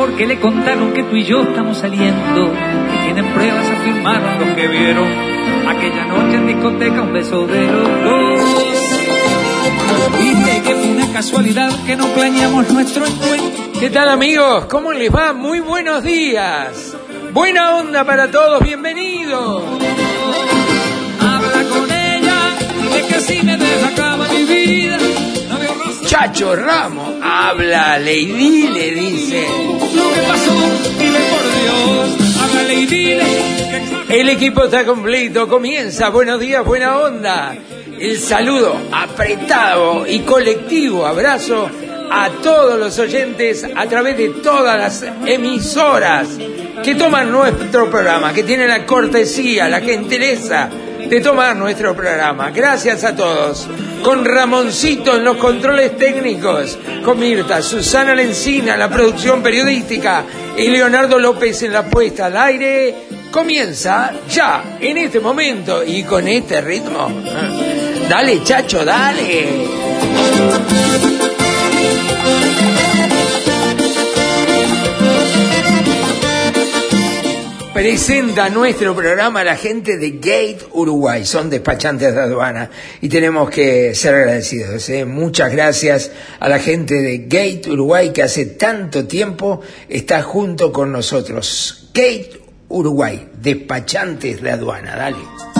porque le contaron que tú y yo estamos saliendo. Y tienen pruebas, afirmaron los que vieron aquella noche en discoteca un beso de los dos. Dice que fue una casualidad que no planeamos nuestro encuentro. ¿Qué tal amigos? ¿Cómo les va? Muy buenos días. Buena onda para todos, bienvenidos. Habla con ella, dile que si me deja acaba mi vida. Chacho Ramos, háblale y dile, dice. Lo que pasó, dile por Dios. Háblale y dile. El equipo está completo, comienza. Buenos días, buena onda. El saludo apretado y colectivo abrazo a todos los oyentes a través de todas las emisoras que toman nuestro programa, que tienen la cortesía, la gentileza de tomar nuestro programa. Gracias a todos. Con Ramoncito en los controles técnicos, con Mirta, Susana Lencina en la producción periodística y Leonardo López en la puesta al aire, comienza ya, en este momento y con este ritmo. Dale, chacho, dale. Presenta nuestro programa la gente de Gate Uruguay, son despachantes de aduana y tenemos que ser agradecidos. ¿eh? Muchas gracias a la gente de Gate Uruguay que hace tanto tiempo está junto con nosotros. Gate Uruguay, despachantes de aduana, dale.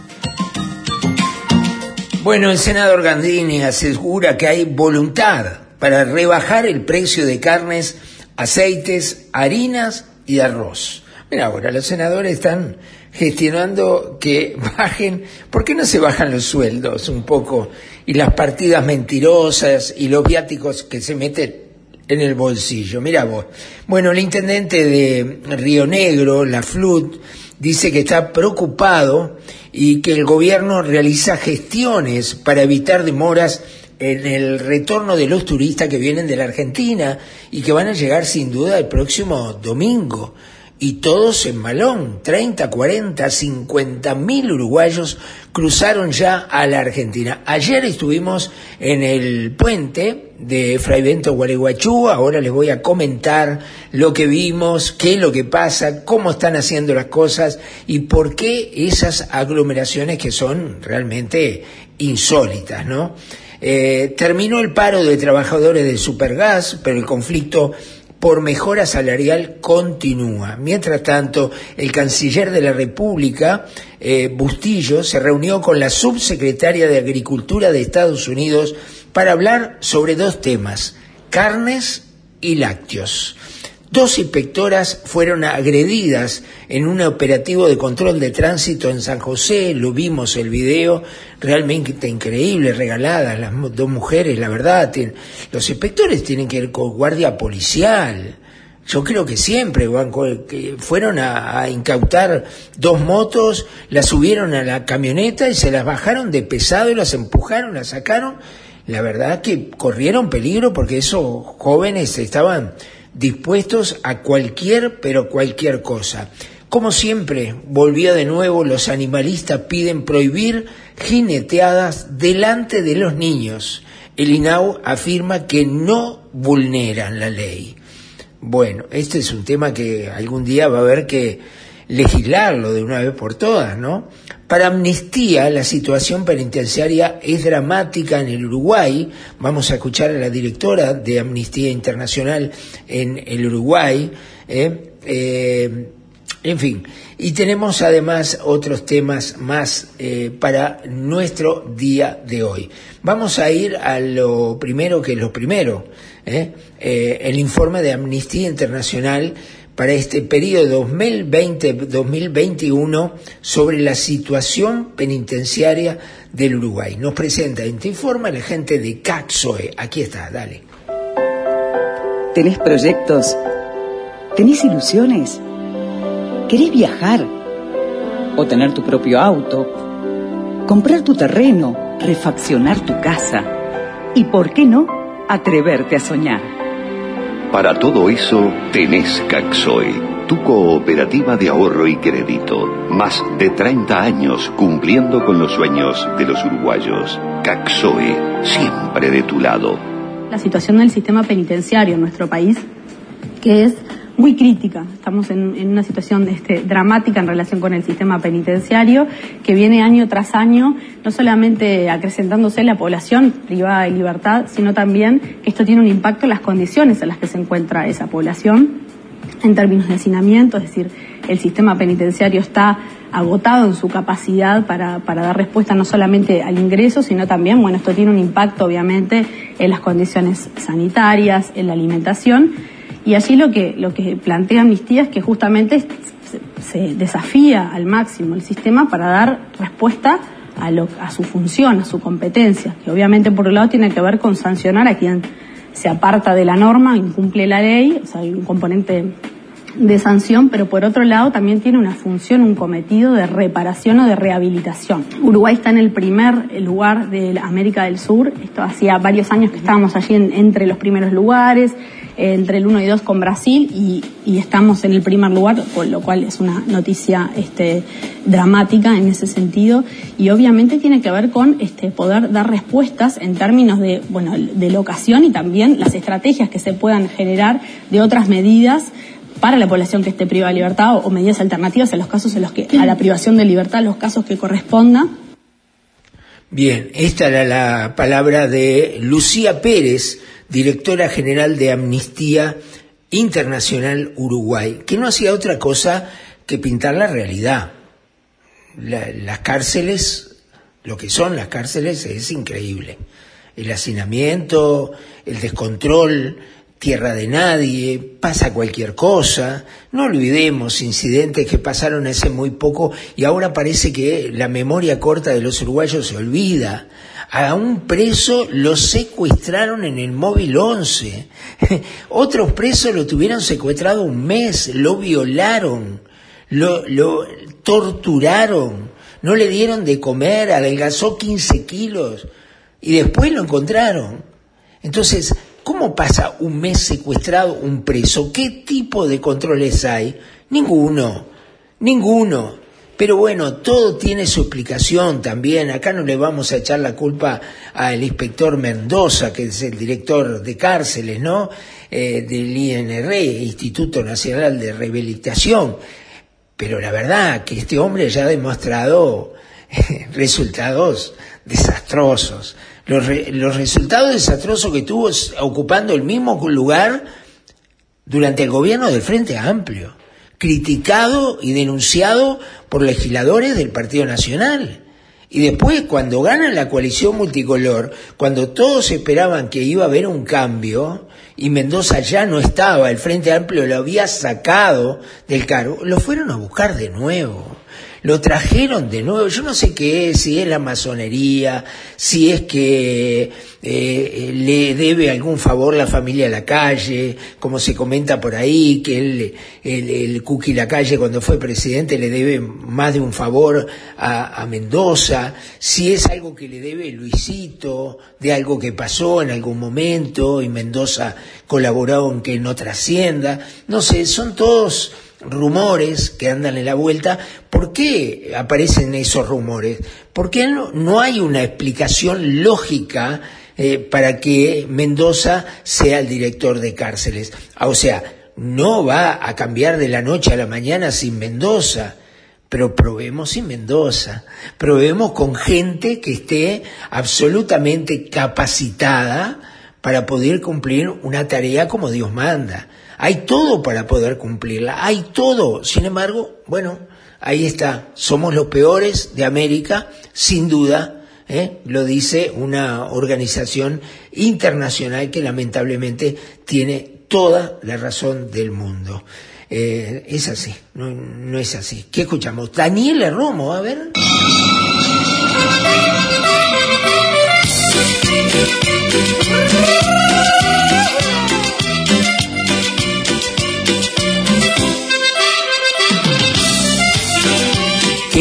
Bueno, el senador Gandini asegura que hay voluntad para rebajar el precio de carnes, aceites, harinas y arroz. Mira, ahora los senadores están gestionando que bajen, ¿por qué no se bajan los sueldos un poco? Y las partidas mentirosas y los viáticos que se meten en el bolsillo. Mira vos. Bueno, el intendente de Río Negro, la FLUT, dice que está preocupado y que el gobierno realiza gestiones para evitar demoras en el retorno de los turistas que vienen de la Argentina y que van a llegar sin duda el próximo domingo. Y todos en malón, 30, 40, 50 mil uruguayos cruzaron ya a la Argentina. Ayer estuvimos en el puente de Fray Bento Gualeguaychú, ahora les voy a comentar lo que vimos, qué es lo que pasa, cómo están haciendo las cosas y por qué esas aglomeraciones que son realmente insólitas, ¿no? Eh, terminó el paro de trabajadores de Supergas, pero el conflicto por mejora salarial continúa. Mientras tanto, el canciller de la República, eh, Bustillo, se reunió con la subsecretaria de Agricultura de Estados Unidos para hablar sobre dos temas, carnes y lácteos. Dos inspectoras fueron agredidas en un operativo de control de tránsito en San José, lo vimos el video, realmente increíble, regaladas las dos mujeres, la verdad. los inspectores tienen que ir con guardia policial. Yo creo que siempre fueron a, a incautar dos motos, las subieron a la camioneta y se las bajaron de pesado y las empujaron, las sacaron. La verdad que corrieron peligro porque esos jóvenes estaban dispuestos a cualquier, pero cualquier cosa. Como siempre, volvió de nuevo, los animalistas piden prohibir jineteadas delante de los niños. El INAU afirma que no vulneran la ley. Bueno, este es un tema que algún día va a haber que legislarlo de una vez por todas, ¿no? Para Amnistía, la situación penitenciaria es dramática en el Uruguay. Vamos a escuchar a la directora de Amnistía Internacional en el Uruguay. ¿eh? Eh, en fin, y tenemos además otros temas más eh, para nuestro día de hoy. Vamos a ir a lo primero que es lo primero, ¿eh? El informe de Amnistía Internacional para este periodo 2020-2021 sobre la situación penitenciaria del Uruguay. Nos presenta este informe la gente de CACSOE. Aquí está, dale. ¿Tenés proyectos? ¿Tenés ilusiones? ¿Querés viajar? ¿O tener tu propio auto? ¿Comprar tu terreno? ¿Refaccionar tu casa? ¿Y por qué no? Atreverte a soñar. Para todo eso tenés Caxoe, tu cooperativa de ahorro y crédito. Más de 30 años cumpliendo con los sueños de los uruguayos. Caxoe, siempre de tu lado. La situación del sistema penitenciario en nuestro país, que es muy crítica. Estamos en, una situación este, dramática en relación con el sistema penitenciario que viene año tras año, no solamente acrecentándose la población privada de libertad, sino también que esto tiene un impacto en las condiciones en las que se encuentra esa población en términos de hacinamiento, es decir, el sistema penitenciario está agotado en su capacidad para, para, dar respuesta no solamente al ingreso, sino también, bueno, esto tiene un impacto obviamente en las condiciones sanitarias, en la alimentación y allí lo que, lo que plantea Amnistía es que justamente se desafía al máximo el sistema para dar respuesta a, lo, a su función, a su competencia, que obviamente por un lado tiene que ver con sancionar a quien se aparta de la norma, incumple la ley, o sea, hay un componente de sanción, pero por otro lado también tiene una función, un cometido de reparación o de rehabilitación. Uruguay está en el primer lugar de América del Sur, esto hacía varios años que estábamos allí en, entre los primeros lugares, entre el 1 y 2 con Brasil y, y, estamos en el primer lugar, con lo cual es una noticia este, dramática en ese sentido y obviamente tiene que ver con este, poder dar respuestas en términos de, bueno, de locación y también las estrategias que se puedan generar de otras medidas para la población que esté privada de libertad o, o medidas alternativas en los casos en los que a la privación de libertad, los casos que corresponda. Bien, esta era la palabra de Lucía Pérez, directora general de Amnistía Internacional Uruguay, que no hacía otra cosa que pintar la realidad. La, las cárceles, lo que son las cárceles es increíble. El hacinamiento, el descontrol, tierra de nadie, pasa cualquier cosa. No olvidemos incidentes que pasaron hace muy poco y ahora parece que la memoria corta de los uruguayos se olvida. A un preso lo secuestraron en el móvil 11. Otros presos lo tuvieron secuestrado un mes, lo violaron, lo, lo torturaron, no le dieron de comer, adelgazó 15 kilos y después lo encontraron. Entonces, ¿Cómo pasa un mes secuestrado un preso? ¿Qué tipo de controles hay? Ninguno, ninguno. Pero bueno, todo tiene su explicación también. Acá no le vamos a echar la culpa al inspector Mendoza, que es el director de cárceles, ¿no? Eh, del INR, Instituto Nacional de Rehabilitación. Pero la verdad que este hombre ya ha demostrado resultados desastrosos los, re, los resultados desastrosos que tuvo ocupando el mismo lugar durante el gobierno del Frente Amplio, criticado y denunciado por legisladores del Partido Nacional. Y después, cuando gana la coalición multicolor, cuando todos esperaban que iba a haber un cambio, y Mendoza ya no estaba, el Frente Amplio lo había sacado del cargo, lo fueron a buscar de nuevo lo trajeron de nuevo. Yo no sé qué es, si es la masonería, si es que eh, le debe algún favor la familia a la calle, como se comenta por ahí, que el, el, el Cuqui la calle cuando fue presidente le debe más de un favor a, a Mendoza, si es algo que le debe Luisito, de algo que pasó en algún momento y Mendoza colaboró en que no trascienda, no sé, son todos rumores que andan en la vuelta. ¿Por qué aparecen esos rumores? Porque no, no hay una explicación lógica eh, para que Mendoza sea el director de cárceles. Ah, o sea, no va a cambiar de la noche a la mañana sin Mendoza, pero probemos sin Mendoza, probemos con gente que esté absolutamente capacitada para poder cumplir una tarea como Dios manda. Hay todo para poder cumplirla, hay todo. Sin embargo, bueno, ahí está, somos los peores de América, sin duda, ¿eh? lo dice una organización internacional que lamentablemente tiene toda la razón del mundo. Eh, es así, no, no es así. ¿Qué escuchamos? Daniela Romo, a ver.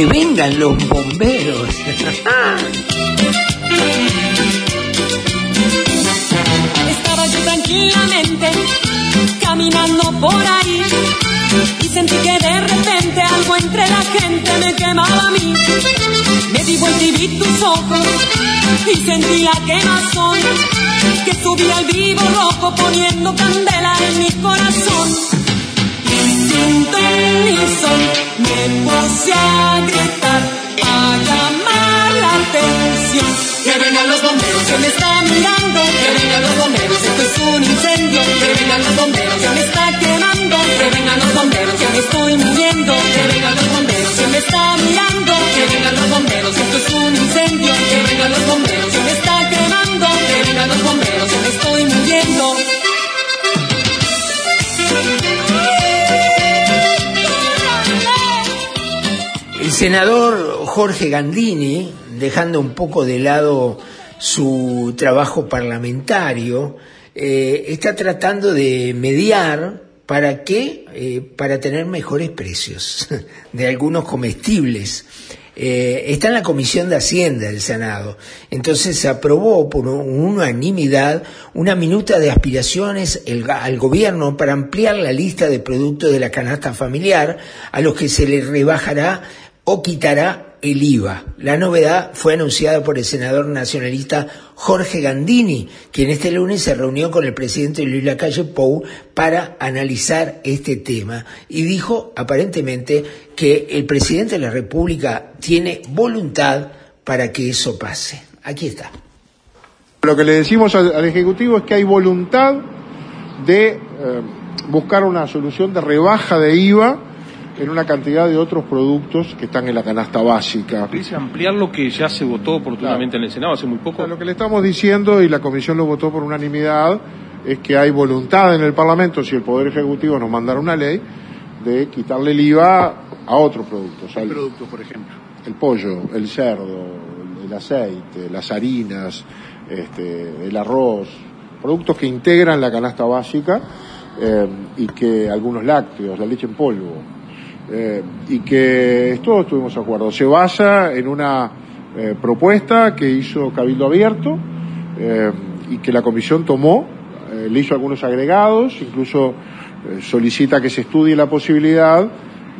Que vengan los bomberos. Estaba yo tranquilamente caminando por ahí y sentí que de repente algo entre la gente me quemaba a mí. Me di vuelta y tus ojos y sentí la quemazón que subía al vivo rojo poniendo candela en mi corazón. Que vengan los bomberos, se me está mirando. Que vengan los bomberos, esto es un incendio. Que vengan los bomberos, se me está Jorge Gandini, dejando un poco de lado su trabajo parlamentario, eh, está tratando de mediar para qué, Eh, para tener mejores precios de algunos comestibles. Eh, está en la Comisión de Hacienda del Senado. Entonces se aprobó por unanimidad una minuta de aspiraciones al gobierno para ampliar la lista de productos de la canasta familiar a los que se les rebajará o quitará el IVA. La novedad fue anunciada por el senador nacionalista Jorge Gandini, quien este lunes se reunió con el presidente Luis Lacalle Pou para analizar este tema y dijo aparentemente que el presidente de la República tiene voluntad para que eso pase. Aquí está. Lo que le decimos al, Ejecutivo es que hay voluntad de eh, buscar una solución de rebaja de IVA en una cantidad de otros productos que están en la canasta básica. Dice ampliar lo que ya se votó oportunamente en el Senado hace muy poco. Lo que le estamos diciendo, y la Comisión lo votó por unanimidad, es que hay voluntad en el Parlamento, si el Poder Ejecutivo nos mandara una ley, de quitarle el IVA a otros productos. ¿Qué productos, por ejemplo? el pollo, el cerdo, el aceite, las harinas, este, el arroz, productos que integran la canasta básica eh, y que algunos lácteos, la leche en polvo, eh, y que todos tuvimos acuerdo. Se basa en una eh, propuesta que hizo Cabildo Abierto eh, y que la comisión tomó, le hizo algunos agregados, incluso solicita que se estudie la posibilidad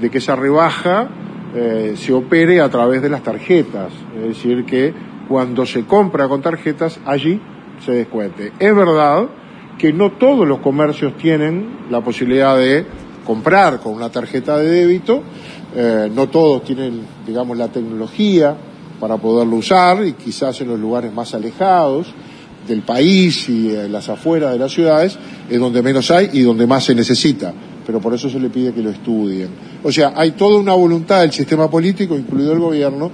de que esa rebaja se opere a través de las tarjetas, es decir, que cuando se compra con tarjetas, allí se descuente. Es verdad que no todos los comercios tienen la posibilidad de comprar con una tarjeta de débito, eh, no todos tienen, digamos, la tecnología para poderlo usar y quizás en los lugares más alejados del país y en las afueras de las ciudades es donde menos hay y donde más se necesita, pero por eso se le pide que lo estudien. O sea, hay toda una voluntad del sistema político, incluido el gobierno,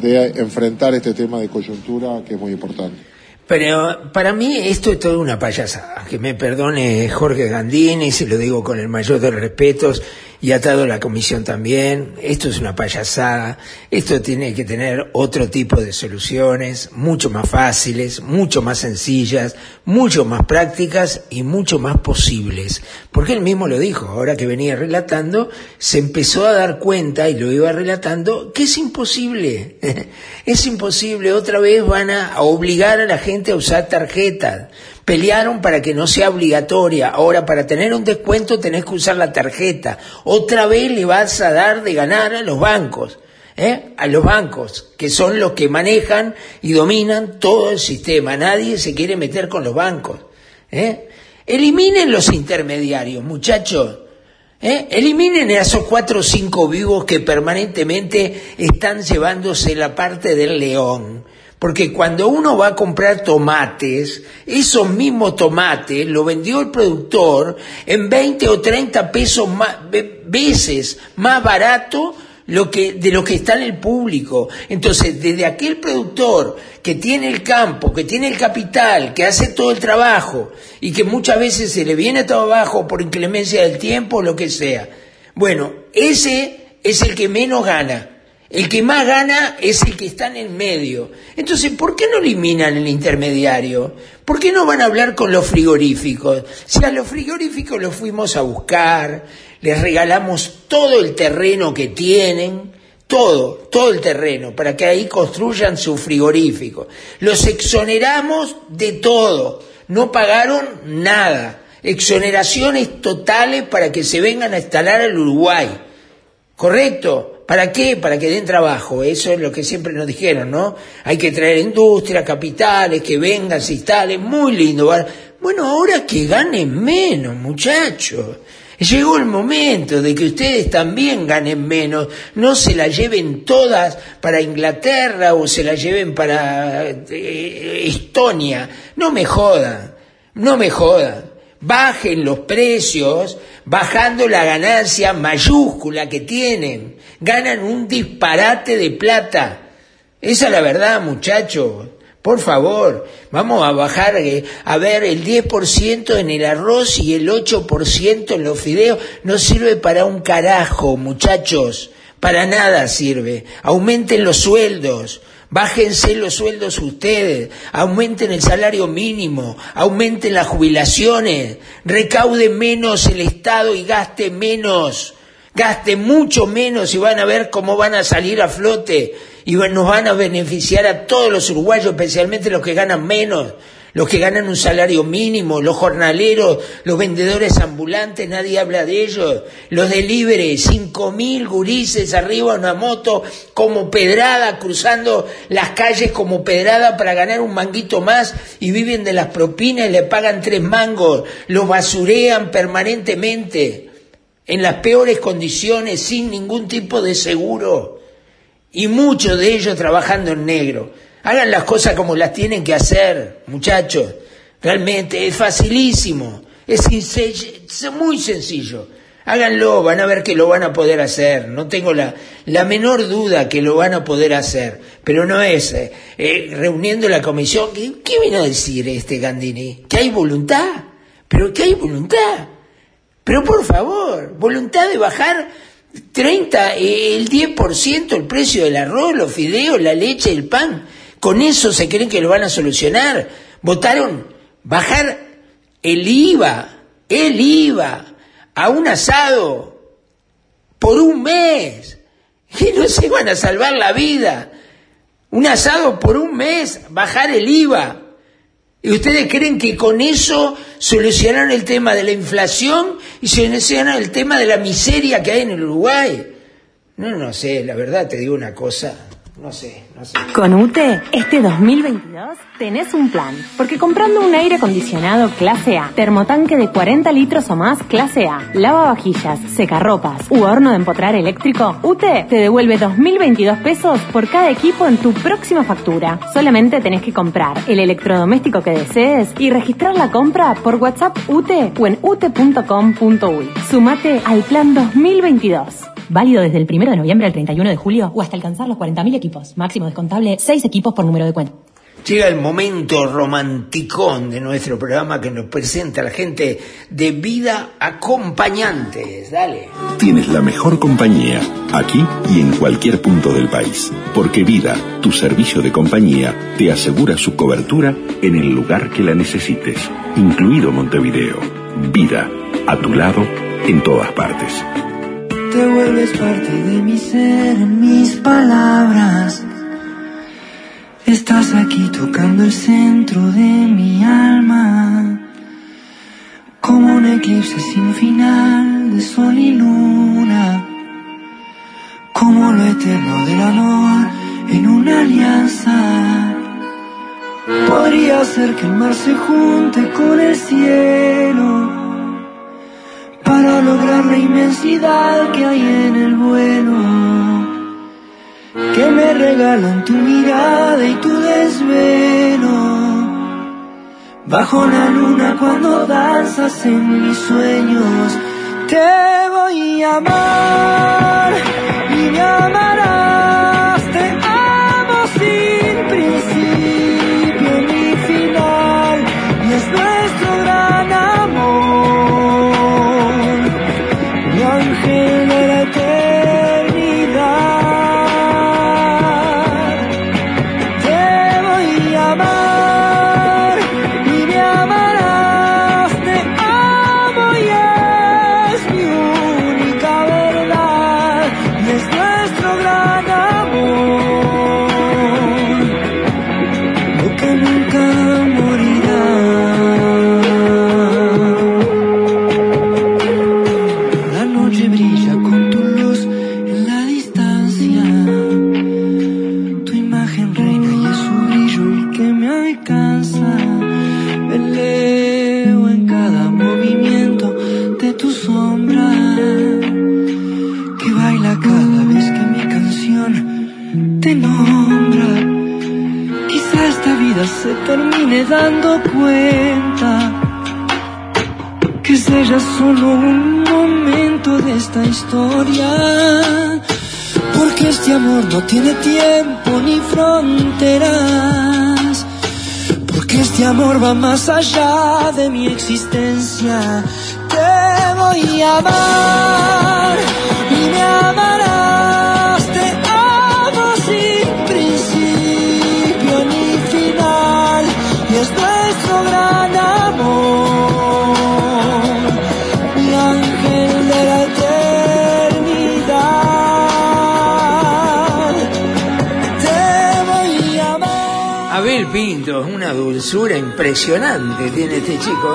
de enfrentar este tema de coyuntura que es muy importante. Pero para mí esto es toda una payasada. Que me perdone Jorge Gandini, se lo digo con el mayor de respetos, y atado la comisión también. Esto es una payasada. Esto tiene que tener otro tipo de soluciones, mucho más fáciles, mucho más sencillas, mucho más prácticas y mucho más posibles. Porque él mismo lo dijo, ahora que venía relatando, se empezó a dar cuenta, y lo iba relatando, que es imposible. es imposible. Otra vez van a obligar a la gente a usar tarjetas. Pelearon para que no sea obligatoria. Ahora, para tener un descuento tenés que usar la tarjeta. Otra vez le vas a dar de ganar a los bancos. ¿eh? A los bancos, que son los que manejan y dominan todo el sistema. Nadie se quiere meter con los bancos. ¿eh? Eliminen los intermediarios, muchachos. ¿Eh? Eliminen a esos cuatro o cinco vivos que permanentemente están llevándose la parte del león. Porque cuando uno va a comprar tomates, esos mismos tomates lo vendió el productor en 20 o 30 pesos más, ve- veces más barato lo que, de lo que está en el público. Entonces, desde aquel productor que tiene el campo, que tiene el capital, que hace todo el trabajo y que muchas veces se le viene todo abajo por inclemencia del tiempo o lo que sea. Bueno, ese es el que menos gana. El que más gana es el que está en el medio. Entonces, ¿por qué no eliminan el intermediario? ¿Por qué no van a hablar con los frigoríficos? Si a los frigoríficos los fuimos a buscar, les regalamos todo el terreno que tienen, todo, todo el terreno, para que ahí construyan su frigorífico. Los exoneramos de todo, no pagaron nada. Exoneraciones totales para que se vengan a instalar al Uruguay. ¿Correcto? ¿Para qué? Para que den trabajo. Eso es lo que siempre nos dijeron, ¿no? Hay que traer industria, capitales, que vengan, se instalen. Muy lindo. Bueno, ahora que ganen menos, muchachos. Llegó el momento de que ustedes también ganen menos, no se la lleven todas para Inglaterra o se la lleven para eh, Estonia. No me jodan, no me jodan. Bajen los precios, bajando la ganancia mayúscula que tienen. Ganan un disparate de plata. Esa es la verdad, muchachos. Por favor, vamos a bajar eh, a ver el 10% en el arroz y el 8% en los fideos. No sirve para un carajo, muchachos. Para nada sirve. Aumenten los sueldos. Bájense los sueldos ustedes, aumenten el salario mínimo, aumenten las jubilaciones, recaude menos el Estado y gaste menos, gaste mucho menos y van a ver cómo van a salir a flote y nos van a beneficiar a todos los uruguayos, especialmente los que ganan menos, los que ganan un salario mínimo, los jornaleros, los vendedores ambulantes, nadie habla de ellos, los delivery, cinco mil gurises arriba de una moto como pedrada, cruzando las calles como pedrada para ganar un manguito más y viven de las propinas y le pagan tres mangos, los basurean permanentemente en las peores condiciones, sin ningún tipo de seguro. Y muchos de ellos trabajando en negro. Hagan las cosas como las tienen que hacer, muchachos. Realmente es facilísimo, es, muy sencillo. Háganlo, van a ver que lo van a poder hacer. No tengo la, la menor duda que lo van a poder hacer. Pero no es eh, eh, reuniendo la comisión. ¿Qué, ¿Qué vino a decir este Gandini? ¿Que hay voluntad? ¿Pero que hay voluntad? Pero por favor, voluntad de bajar 30, eh, el 10% el precio del arroz, los fideos, la leche, el pan. Con eso se creen que lo van a solucionar. Votaron bajar el IVA, el IVA, a un asado por un mes. Y no se van a salvar la vida. Un asado por un mes, bajar el IVA. ¿Y ustedes creen que con eso solucionaron el tema de la inflación y solucionaron el tema de la miseria que hay en el Uruguay? No, no sé, la verdad te digo una cosa. No sé, no sé. Con UTE, este 2022 tenés un plan. Porque comprando un aire acondicionado clase A, termotanque de 40 litros o más clase A, lavavajillas, secarropas u horno de empotrar eléctrico, UTE te devuelve 2.022 pesos por cada equipo en tu próxima factura. Solamente tenés que comprar el electrodoméstico que desees y registrar la compra por WhatsApp UTE o en ute.com.uy. Sumate al plan 2022. Válido desde el 1 de noviembre al 31 de julio o hasta alcanzar los 40.000 equipos. Máximo descontable 6 equipos por número de cuenta. Llega el momento romanticón de nuestro programa que nos presenta a la gente de Vida Acompañantes. Dale. Tienes la mejor compañía aquí y en cualquier punto del país. Porque Vida, tu servicio de compañía, te asegura su cobertura en el lugar que la necesites, incluido Montevideo. Vida, a tu lado, en todas partes. Te vuelves parte de mi ser, en mis palabras. Estás aquí tocando el centro de mi alma. Como un eclipse sin final de sol y luna. Como lo eterno del amor en una alianza. Podría ser que el mar se junte con el cielo para lograr la inmensidad que hay en el vuelo que me regalan tu mirada y tu desvelo. Bajo la luna cuando danzas en mis sueños, te voy a amar tiene tiempo ni fronteras. Porque este amor va más allá de mi existencia. Te voy a amar y me amarás. Pinto, una dulzura impresionante tiene este chico,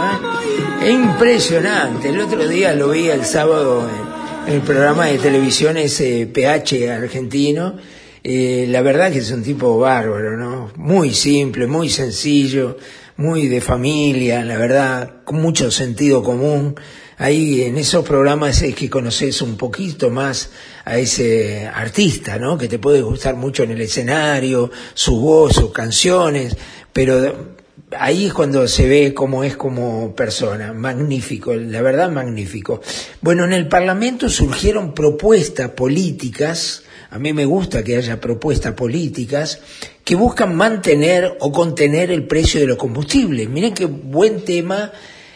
¿eh? Impresionante. El otro día lo vi el sábado en, en el programa de televisión ese PH argentino. Eh, la verdad que es un tipo bárbaro, ¿no? Muy simple, muy sencillo, muy de familia, la verdad, con mucho sentido común. Ahí en esos programas es que conoces un poquito más a ese artista, ¿no? Que te puede gustar mucho en el escenario, su voz, sus canciones, pero ahí es cuando se ve cómo es como persona. Magnífico, la verdad magnífico. Bueno, en el Parlamento surgieron propuestas políticas, a mí me gusta que haya propuestas políticas, que buscan mantener o contener el precio de los combustibles. Miren qué buen tema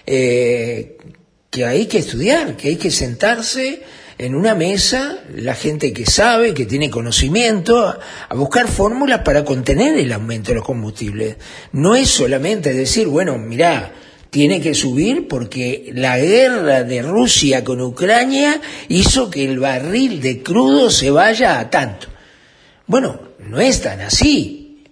eh, que hay que estudiar, que hay que sentarse en una mesa, la gente que sabe, que tiene conocimiento, a, buscar fórmulas para contener el aumento de los combustibles. No es solamente decir, bueno, mirá, tiene que subir porque la guerra de Rusia con Ucrania hizo que el barril de crudo se vaya a tanto. Bueno, no es tan así.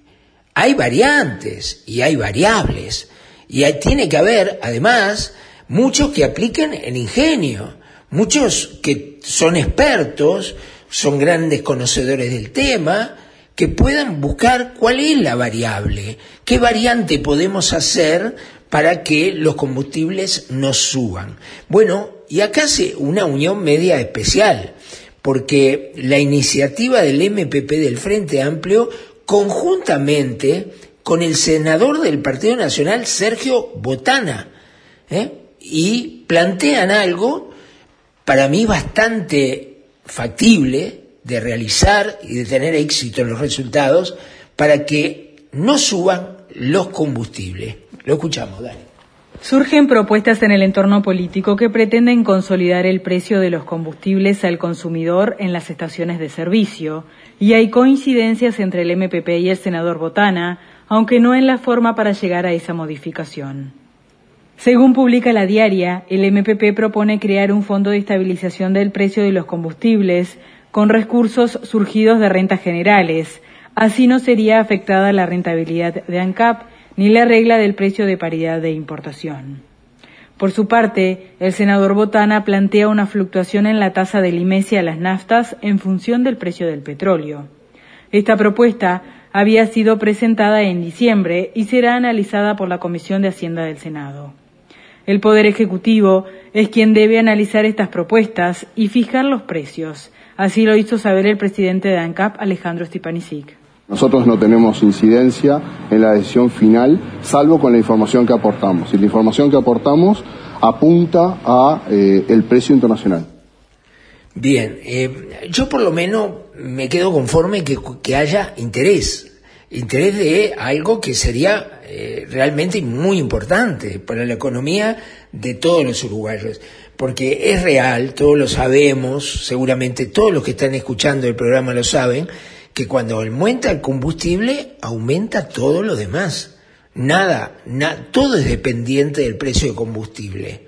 Hay variantes y hay variables. Y hay- tiene que haber, además, muchos que apliquen el ingenio, muchos que son expertos, son grandes conocedores del tema, que puedan buscar cuál es la variable, qué variante podemos hacer para que los combustibles no suban. Bueno, y acá hace una unión media especial, porque la iniciativa del MPP del Frente Amplio, conjuntamente con el senador del Partido Nacional, Sergio Botana, ¿eh? y plantean algo para mí bastante factible de realizar y de tener éxito en los resultados para que no suban los combustibles. Lo escuchamos, Dani. Surgen propuestas en el entorno político que pretenden consolidar el precio de los combustibles al consumidor en las estaciones de servicio, y hay coincidencias entre el MPP y el senador Botana, aunque no en la forma para llegar a esa modificación. Según publica la diaria, el MPP propone crear un fondo de estabilización del precio de los combustibles con recursos surgidos de rentas generales. Así no sería afectada la rentabilidad de ANCAP ni la regla del precio de paridad de importación. Por su parte, el senador Botana plantea una fluctuación en la tasa de limesia a las naftas en función del precio del petróleo. Esta propuesta había sido presentada en diciembre y será analizada por la Comisión de Hacienda del Senado. El Poder Ejecutivo es quien debe analizar estas propuestas y fijar los precios. Así lo hizo saber el presidente de ANCAP, Alejandro Stipanisic. Nosotros no tenemos incidencia en la decisión final, salvo con la información que aportamos. Y la información que aportamos apunta a eh, el precio internacional. Bien, eh, yo por lo menos me quedo conforme que, que haya interés, interés de algo que sería eh, realmente muy importante para la economía de todos los uruguayos, porque es real, todos lo sabemos, seguramente todos los que están escuchando el programa lo saben, que cuando aumenta el combustible, aumenta todo lo demás. Nada, na- todo es dependiente del precio de combustible.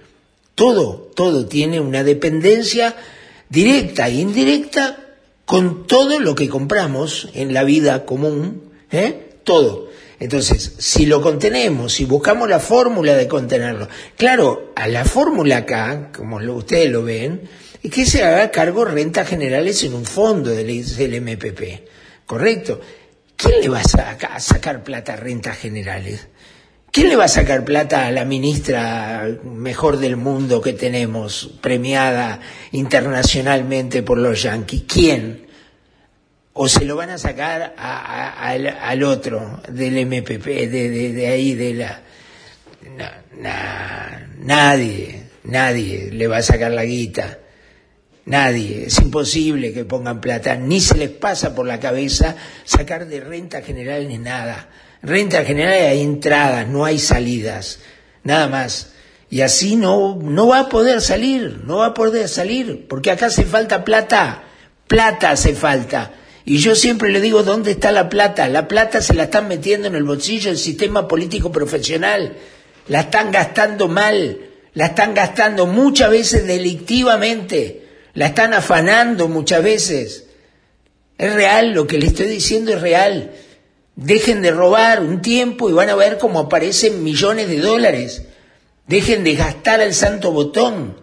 Todo, todo tiene una dependencia directa e indirecta con todo lo que compramos en la vida común, ¿eh? Todo. Entonces, si lo contenemos, si buscamos la fórmula de contenerlo, claro, a la fórmula acá, como lo- ustedes lo ven, es que se haga cargo rentas generales en un fondo del, MPP, ¿correcto? ¿Quién le va a, a sacar plata a rentas generales? ¿Quién le va a sacar plata a la ministra mejor del mundo que tenemos, premiada internacionalmente por los yanquis? ¿Quién? ¿O se lo van a sacar a- al, otro del MPP, de, ahí, de la... Na- na- nadie, nadie le va a sacar la guita. Nadie. Es imposible que pongan plata. Ni se les pasa por la cabeza sacar de renta general ni nada. Renta general hay entradas, no hay salidas. Nada más. Y así no, no va a poder salir, no va a poder salir, porque acá hace falta plata. Plata hace falta. Y yo siempre le digo, ¿dónde está la plata? La plata se la están metiendo en el bolsillo del sistema político profesional. La están gastando mal. La están gastando muchas veces delictivamente. La están afanando muchas veces. Es real, lo que le estoy diciendo es real. Dejen de robar un tiempo y van a ver cómo aparecen millones de dólares. Dejen de gastar al santo botón.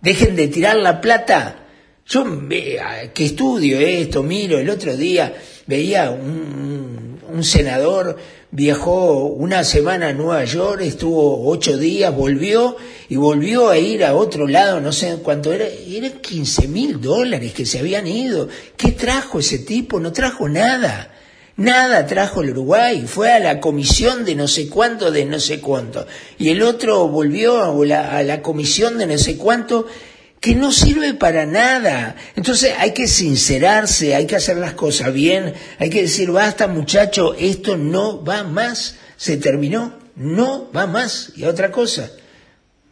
Dejen de tirar la plata. Yo ve- a- que estudio esto, miro, el otro día veía un, un senador, viajó una semana a Nueva York, estuvo ocho días, volvió y volvió a ir a otro lado, no sé cuánto era, eran 15 mil dólares que se habían ido. ¿Qué trajo ese tipo? No trajo nada. Nada trajo el Uruguay, fue a la comisión de no sé cuánto, de no sé cuánto. Y el otro volvió a la, a la comisión de no sé cuánto, que no sirve para nada. Entonces hay que sincerarse, hay que hacer las cosas bien, hay que decir, basta muchacho, esto no va más, se terminó, no va más. Y otra cosa,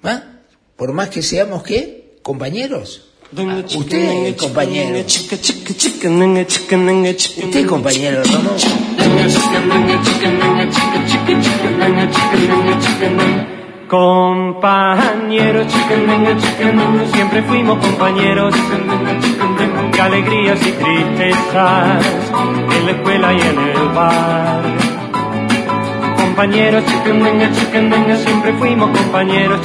¿va? Por más que seamos, ¿qué? Compañeros. Ah, usted es compañero. Usted es compañero, Ramón. Compañeros, siempre fuimos compañeros de alegrías y tristezas en la escuela y en el bar. Compañeros, siempre fuimos compañeros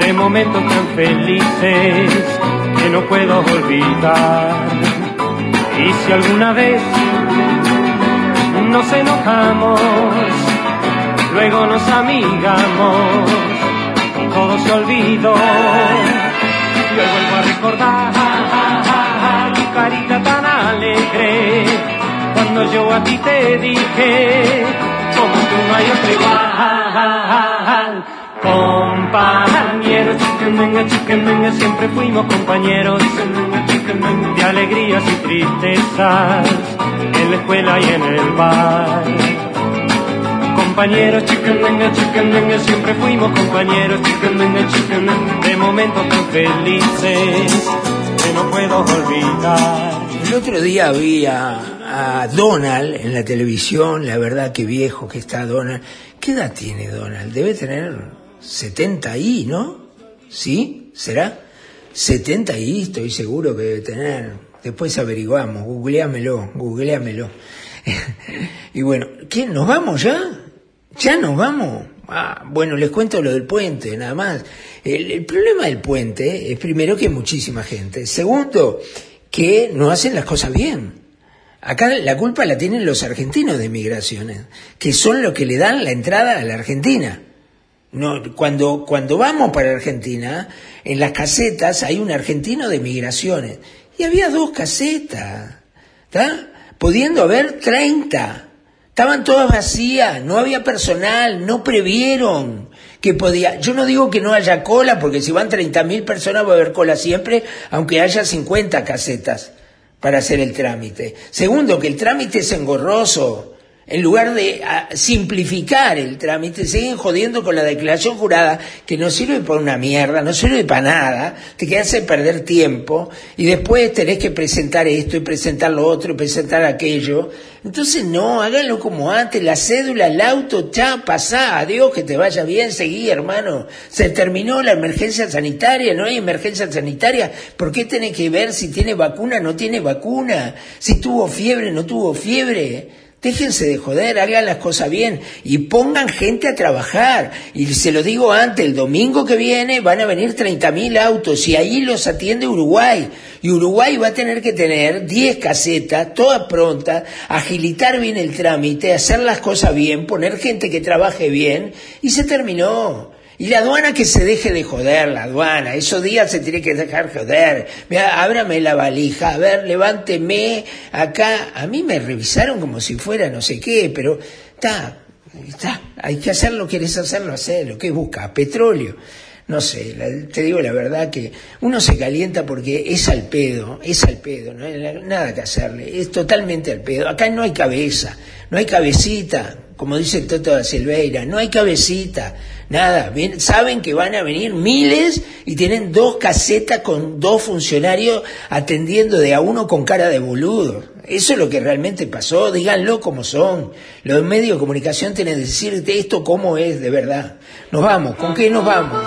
de momentos tan felices que no puedo olvidar. Y si alguna vez nos enojamos, luego nos amigamos todo se olvidó. Y hoy vuelvo a recordar tu carita tan alegre cuando yo a ti te dije, como tú no hay otro igual. Compañeros, chiquendenga, chiquendenga, siempre fuimos compañeros de alegrías y tristezas en la escuela y en el bar. Compañeros, chiquendenga, chiquendenga, siempre fuimos compañeros, chiquendenga, chiquendenga, de momentos tan felices que no puedo olvidar. El otro día vi a, a Donald en la televisión, la verdad que viejo que está Donald. ¿Qué edad tiene Donald? Debe tener 70 y, ¿no? ¿Sí? ¿Será? 70 y, estoy seguro que debe tener. Después averiguamos, googleámelo, googleámelo. y bueno, ¿qué? ¿Nos vamos ya? ¿Ya nos vamos? Ah, bueno, les cuento lo del puente, nada más. El, problema del puente es primero que hay muchísima gente. Segundo, que no hacen las cosas bien. Acá la culpa la tienen los argentinos de migraciones, que son los que le dan la entrada a la Argentina. No, cuando, cuando vamos para Argentina, en las casetas hay un argentino de migraciones. Y había dos casetas, ¿está? Pudiendo haber 30. Estaban todas vacías, no había personal, no previeron que podía. Yo no digo que no haya cola, porque si van 30.000 personas va a haber cola siempre, aunque haya 50 casetas para hacer el trámite. Segundo, que el trámite es engorroso. En lugar de ah, simplificar el trámite, siguen jodiendo con la declaración jurada, que no sirve para una mierda, no sirve para nada, te hace perder tiempo, y después tenés que presentar esto y presentar lo otro y presentar aquello. Entonces no, háganlo como antes, la cédula, el auto, ya, pasá, adiós, que te vaya bien, seguí, hermano. Se terminó la emergencia sanitaria, no hay emergencia sanitaria, ¿por qué tenés que ver si tiene vacuna, no tiene vacuna? Si tuvo fiebre, no tuvo fiebre? Déjense de joder, hagan las cosas bien y pongan gente a trabajar. Y se lo digo antes, el domingo que viene van a venir 30.000 autos y ahí los atiende Uruguay. Y Uruguay va a tener que tener 10 casetas, todas prontas, agilitar bien el trámite, hacer las cosas bien, poner gente que trabaje bien y se terminó. Y la aduana que se deje de joder, la aduana. Esos días se tiene que dejar joder. Mira, ábrame la valija, a ver, levánteme acá. A mí me revisaron como si fuera no sé qué, pero está, está. Hay que hacerlo, quieres hacerlo, hacerlo. ¿Qué busca? Petróleo. No sé, te digo la verdad que uno se calienta porque es al pedo, es al pedo, no hay nada que hacerle, es totalmente al pedo. Acá no hay cabeza, no hay cabecita, como dice Toto da Silveira, no hay cabecita, nada. Saben que van a venir miles y tienen dos casetas con dos funcionarios atendiendo de a uno con cara de boludo. Eso es lo que realmente pasó, díganlo como son. Los medios de comunicación tienen que decirte esto cómo es de verdad. Nos vamos, ¿con qué nos vamos?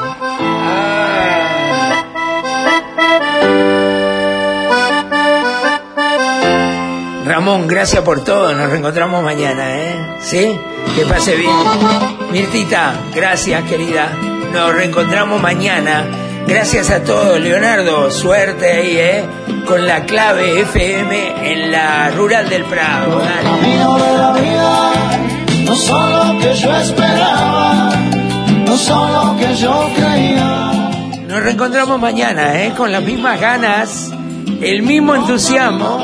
Ramón, gracias por todo. Nos reencontramos mañana, ¿eh? ¿Sí? Que pase bien. Mirtita, gracias, querida. Nos reencontramos mañana. Gracias a todos. Leonardo, suerte ahí, ¿eh? Con la clave FM en la Rural del Prado. Dale. camino de la vida no son lo que yo esperaba, no son lo que yo creía. Nos reencontramos mañana, ¿eh? Con las mismas ganas, el mismo entusiasmo,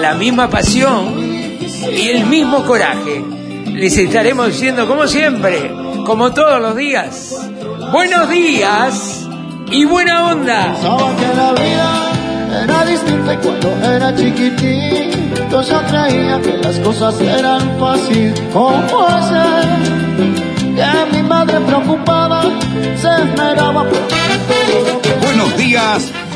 la misma pasión y el mismo coraje. Les estaremos diciendo, como siempre, como todos los días, buenos días y buena onda. Pensaba que la vida era distinta y cuando era chiquitito yo creía que las cosas eran fáciles. ¿Cómo hacer que mi madre preocupada se esmeraba por Buenos días,